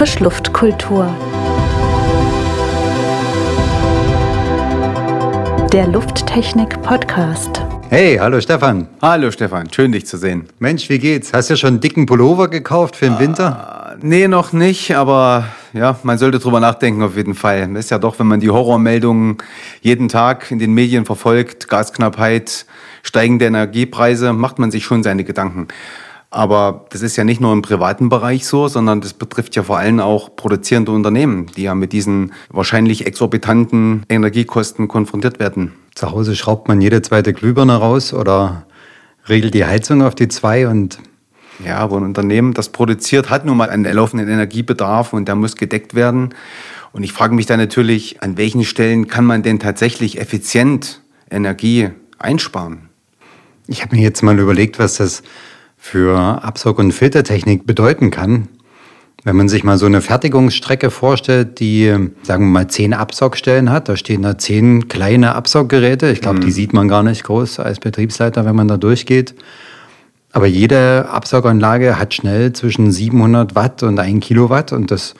Frischluftkultur. Der Lufttechnik-Podcast. Hey, hallo Stefan. Hallo Stefan, schön dich zu sehen. Mensch, wie geht's? Hast du schon einen dicken Pullover gekauft für den Winter? Äh, nee, noch nicht, aber ja, man sollte drüber nachdenken auf jeden Fall. Das ist ja doch, wenn man die Horrormeldungen jeden Tag in den Medien verfolgt, Gasknappheit, steigende Energiepreise, macht man sich schon seine Gedanken. Aber das ist ja nicht nur im privaten Bereich so, sondern das betrifft ja vor allem auch produzierende Unternehmen, die ja mit diesen wahrscheinlich exorbitanten Energiekosten konfrontiert werden. Zu Hause schraubt man jede zweite Glühbirne raus oder regelt die Heizung auf die zwei und ja, aber ein Unternehmen, das produziert, hat nun mal einen laufenden Energiebedarf und der muss gedeckt werden. Und ich frage mich dann natürlich, an welchen Stellen kann man denn tatsächlich effizient Energie einsparen? Ich habe mir jetzt mal überlegt, was das für Absaug- und Filtertechnik bedeuten kann. Wenn man sich mal so eine Fertigungsstrecke vorstellt, die, sagen wir mal, zehn Absaugstellen hat, da stehen da zehn kleine Absauggeräte. Ich glaube, mhm. die sieht man gar nicht groß als Betriebsleiter, wenn man da durchgeht. Aber jede Absauganlage hat schnell zwischen 700 Watt und 1 Kilowatt und das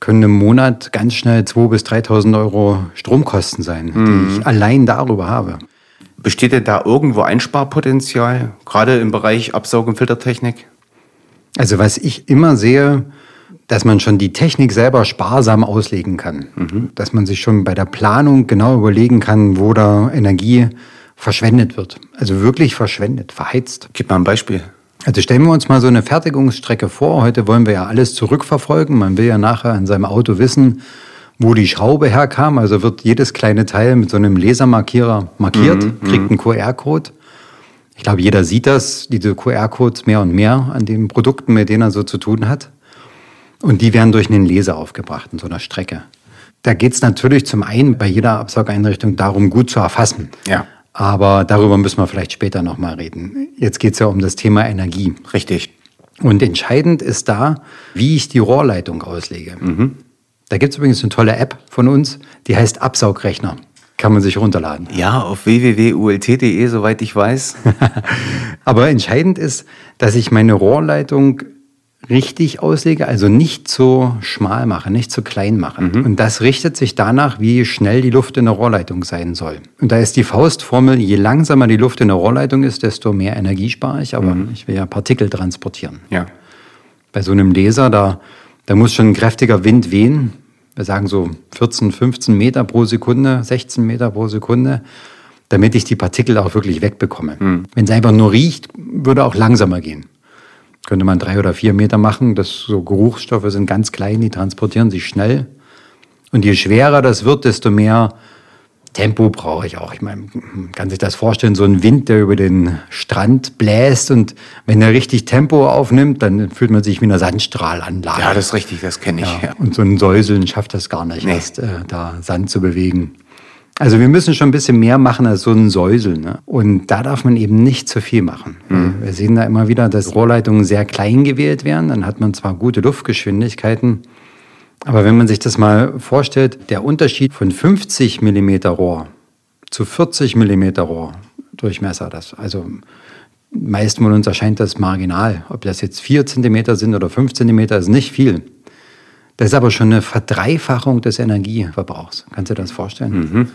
können im Monat ganz schnell 2.000 bis 3.000 Euro Stromkosten sein, mhm. die ich allein darüber habe. Besteht denn da irgendwo Einsparpotenzial, gerade im Bereich Absaug- und Filtertechnik? Also was ich immer sehe, dass man schon die Technik selber sparsam auslegen kann. Mhm. Dass man sich schon bei der Planung genau überlegen kann, wo da Energie verschwendet wird. Also wirklich verschwendet, verheizt. Gib mal ein Beispiel. Also stellen wir uns mal so eine Fertigungsstrecke vor. Heute wollen wir ja alles zurückverfolgen. Man will ja nachher in seinem Auto wissen, wo die Schraube herkam. Also wird jedes kleine Teil mit so einem Lasermarkierer markiert, mhm, kriegt einen QR-Code. Ich glaube, jeder sieht das, diese QR-Codes mehr und mehr an den Produkten, mit denen er so zu tun hat. Und die werden durch einen Laser aufgebracht in so einer Strecke. Da geht es natürlich zum einen bei jeder Absaugeinrichtung darum, gut zu erfassen. Ja. Aber darüber müssen wir vielleicht später nochmal reden. Jetzt geht es ja um das Thema Energie. Richtig. Und entscheidend ist da, wie ich die Rohrleitung auslege. Mhm. Da gibt es übrigens eine tolle App von uns, die heißt Absaugrechner. Kann man sich runterladen. Ja, auf www.ult.de, soweit ich weiß. Aber entscheidend ist, dass ich meine Rohrleitung richtig auslege, also nicht so schmal mache, nicht so klein mache. Mhm. Und das richtet sich danach, wie schnell die Luft in der Rohrleitung sein soll. Und da ist die Faustformel, je langsamer die Luft in der Rohrleitung ist, desto mehr Energie spare ich, aber mhm. ich will ja Partikel transportieren. Ja. Bei so einem Laser, da da muss schon ein kräftiger Wind wehen. Wir sagen so 14, 15 Meter pro Sekunde, 16 Meter pro Sekunde, damit ich die Partikel auch wirklich wegbekomme. Mhm. Wenn es einfach nur riecht, würde auch langsamer gehen. Könnte man drei oder vier Meter machen. Das so Geruchsstoffe sind ganz klein, die transportieren sich schnell. Und je schwerer das wird, desto mehr Tempo brauche ich auch. Ich meine, man kann sich das vorstellen, so ein Wind, der über den Strand bläst und wenn er richtig Tempo aufnimmt, dann fühlt man sich wie eine Sandstrahlanlage. Ja, das ist richtig, das kenne ich. Ja. Und so ein Säuseln schafft das gar nicht, nee. erst äh, da Sand zu bewegen. Also wir müssen schon ein bisschen mehr machen als so ein Säuseln. Ne? Und da darf man eben nicht zu viel machen. Mhm. Wir sehen da immer wieder, dass Rohrleitungen sehr klein gewählt werden. Dann hat man zwar gute Luftgeschwindigkeiten, aber wenn man sich das mal vorstellt, der Unterschied von 50 mm Rohr zu 40 mm Rohr Durchmesser, das also meisten von uns erscheint das marginal. Ob das jetzt 4 cm sind oder 5 cm, ist nicht viel. Das ist aber schon eine Verdreifachung des Energieverbrauchs. Kannst du dir das vorstellen? Mhm.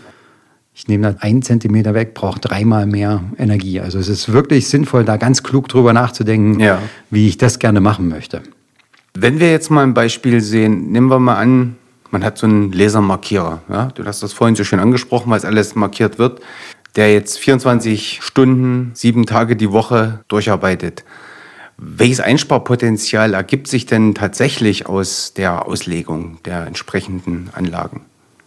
Ich nehme da einen Zentimeter weg, brauche dreimal mehr Energie. Also es ist wirklich sinnvoll, da ganz klug drüber nachzudenken, ja. wie ich das gerne machen möchte. Wenn wir jetzt mal ein Beispiel sehen, nehmen wir mal an, man hat so einen Lasermarkierer. Ja? Du hast das vorhin so schön angesprochen, weil es alles markiert wird, der jetzt 24 Stunden, sieben Tage die Woche durcharbeitet. Welches Einsparpotenzial ergibt sich denn tatsächlich aus der Auslegung der entsprechenden Anlagen?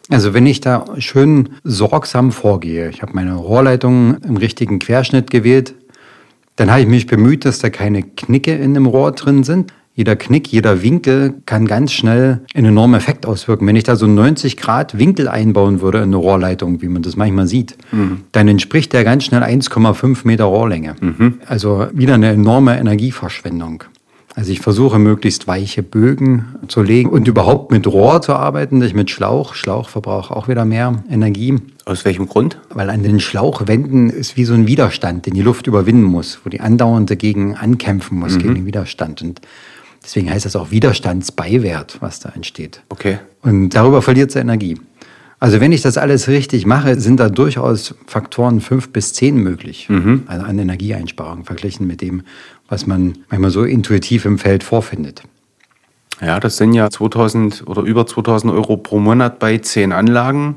Also wenn ich da schön sorgsam vorgehe, ich habe meine Rohrleitung im richtigen Querschnitt gewählt, dann habe ich mich bemüht, dass da keine Knicke in dem Rohr drin sind. Jeder Knick, jeder Winkel kann ganz schnell einen enormen Effekt auswirken. Wenn ich da so 90 Grad Winkel einbauen würde in eine Rohrleitung, wie man das manchmal sieht, mhm. dann entspricht der ganz schnell 1,5 Meter Rohrlänge. Mhm. Also wieder eine enorme Energieverschwendung. Also ich versuche möglichst weiche Bögen zu legen und überhaupt mit Rohr zu arbeiten, nicht mit Schlauch. Schlauch verbraucht auch wieder mehr Energie. Aus welchem Grund? Weil an den Schlauchwänden ist wie so ein Widerstand, den die Luft überwinden muss, wo die andauernd dagegen ankämpfen muss, mhm. gegen den Widerstand. Und Deswegen heißt das auch Widerstandsbeiwert, was da entsteht. Okay. Und darüber verliert sie Energie. Also wenn ich das alles richtig mache, sind da durchaus Faktoren fünf bis zehn möglich also an Energieeinsparung verglichen mit dem, was man manchmal so intuitiv im Feld vorfindet. Ja, das sind ja 2000 oder über 2000 Euro pro Monat bei zehn Anlagen.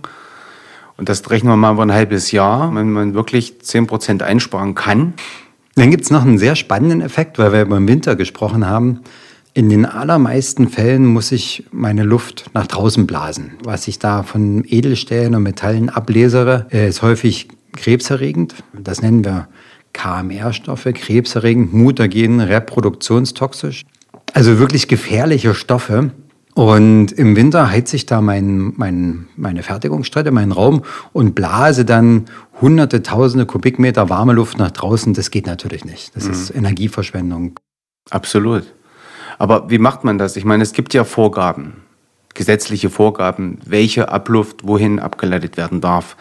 Und das rechnen wir mal über ein halbes Jahr, wenn man wirklich 10% einsparen kann. Dann gibt es noch einen sehr spannenden Effekt, weil wir über den Winter gesprochen haben. In den allermeisten Fällen muss ich meine Luft nach draußen blasen. Was ich da von Edelstählen und Metallen ablesere, äh, ist häufig krebserregend. Das nennen wir KMR-Stoffe, krebserregend, mutagen, reproduktionstoxisch. Also wirklich gefährliche Stoffe. Und im Winter heize ich da mein, mein, meine Fertigungsstätte, meinen Raum und blase dann hunderte, tausende Kubikmeter warme Luft nach draußen. Das geht natürlich nicht. Das ist Energieverschwendung. Absolut. Aber wie macht man das? Ich meine, es gibt ja Vorgaben, gesetzliche Vorgaben, welche Abluft wohin abgeleitet werden darf.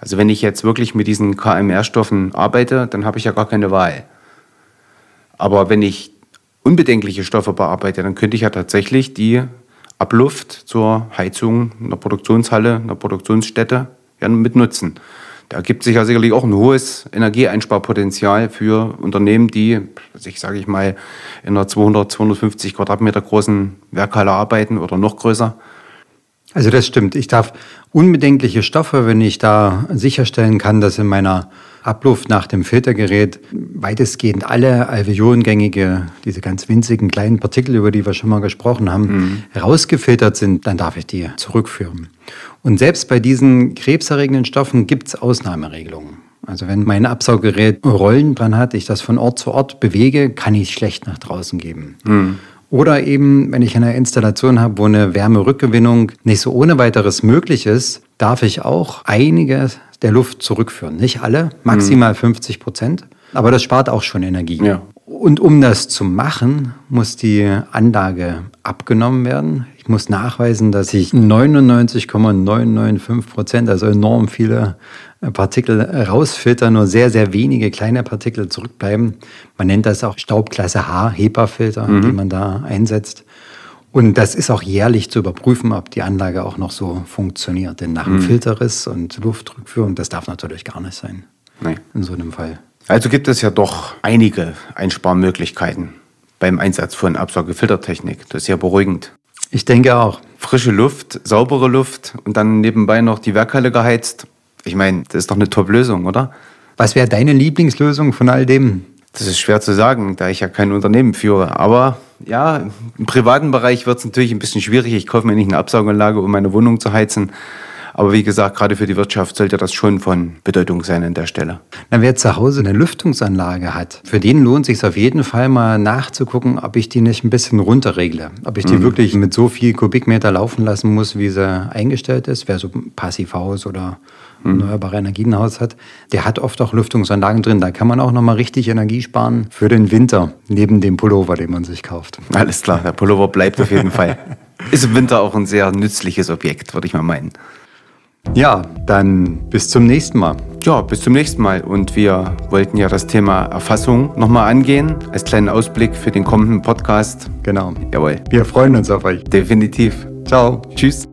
Also wenn ich jetzt wirklich mit diesen KMR-Stoffen arbeite, dann habe ich ja gar keine Wahl. Aber wenn ich unbedenkliche Stoffe bearbeite, dann könnte ich ja tatsächlich die Abluft zur Heizung einer Produktionshalle, einer Produktionsstätte ja mit nutzen. Da gibt sich ja sicherlich auch ein hohes Energieeinsparpotenzial für Unternehmen, die, ich sage ich mal, in einer 200, 250 Quadratmeter großen Werkhalle arbeiten oder noch größer. Also das stimmt. Ich darf unbedenkliche Stoffe, wenn ich da sicherstellen kann, dass in meiner Abluft nach dem Filtergerät weitestgehend alle alveolengängige, diese ganz winzigen kleinen Partikel, über die wir schon mal gesprochen haben, rausgefiltert sind, dann darf ich die zurückführen. Und selbst bei diesen krebserregenden Stoffen gibt es Ausnahmeregelungen. Also wenn mein Absauggerät Rollen dran hat, ich das von Ort zu Ort bewege, kann ich es schlecht nach draußen geben. Oder eben, wenn ich eine Installation habe, wo eine Wärmerückgewinnung nicht so ohne weiteres möglich ist, darf ich auch einige der Luft zurückführen. Nicht alle, maximal 50 Prozent. Aber das spart auch schon Energie. Ja. Und um das zu machen, muss die Anlage abgenommen werden. Ich muss nachweisen, dass ich 99,995 Prozent, also enorm viele äh, Partikel rausfilter, nur sehr, sehr wenige kleine Partikel zurückbleiben. Man nennt das auch Staubklasse H, HEPA-Filter, die man da einsetzt. Und das ist auch jährlich zu überprüfen, ob die Anlage auch noch so funktioniert. Denn nach einem Filterriss und Luftrückführung, das darf natürlich gar nicht sein. Nee. In so einem Fall. Also gibt es ja doch einige Einsparmöglichkeiten beim Einsatz von Absaugefiltertechnik. Das ist ja beruhigend. Ich denke auch. Frische Luft, saubere Luft und dann nebenbei noch die Werkhalle geheizt. Ich meine, das ist doch eine Top-Lösung, oder? Was wäre deine Lieblingslösung von all dem? Das ist schwer zu sagen, da ich ja kein Unternehmen führe. Aber ja, im privaten Bereich wird es natürlich ein bisschen schwierig. Ich kaufe mir nicht eine Absauganlage, um meine Wohnung zu heizen. Aber wie gesagt, gerade für die Wirtschaft sollte das schon von Bedeutung sein an der Stelle. Na, wer zu Hause eine Lüftungsanlage hat, für den lohnt sich auf jeden Fall mal nachzugucken, ob ich die nicht ein bisschen runterregle. Ob ich die wirklich mit so viel Kubikmeter laufen lassen muss, wie sie eingestellt ist. Wer so ein Passivhaus oder erneuerbare Energienhaus hat, der hat oft auch Lüftungsanlagen drin. Da kann man auch nochmal richtig Energie sparen für den Winter, neben dem Pullover, den man sich kauft. Alles klar, der Pullover bleibt auf jeden Fall. Ist im Winter auch ein sehr nützliches Objekt, würde ich mal meinen. Ja, dann bis zum nächsten Mal. Ja, bis zum nächsten Mal. Und wir wollten ja das Thema Erfassung nochmal angehen, als kleinen Ausblick für den kommenden Podcast. Genau. Jawohl, Wir freuen uns auf euch. definitiv. Ciao. Tschüss.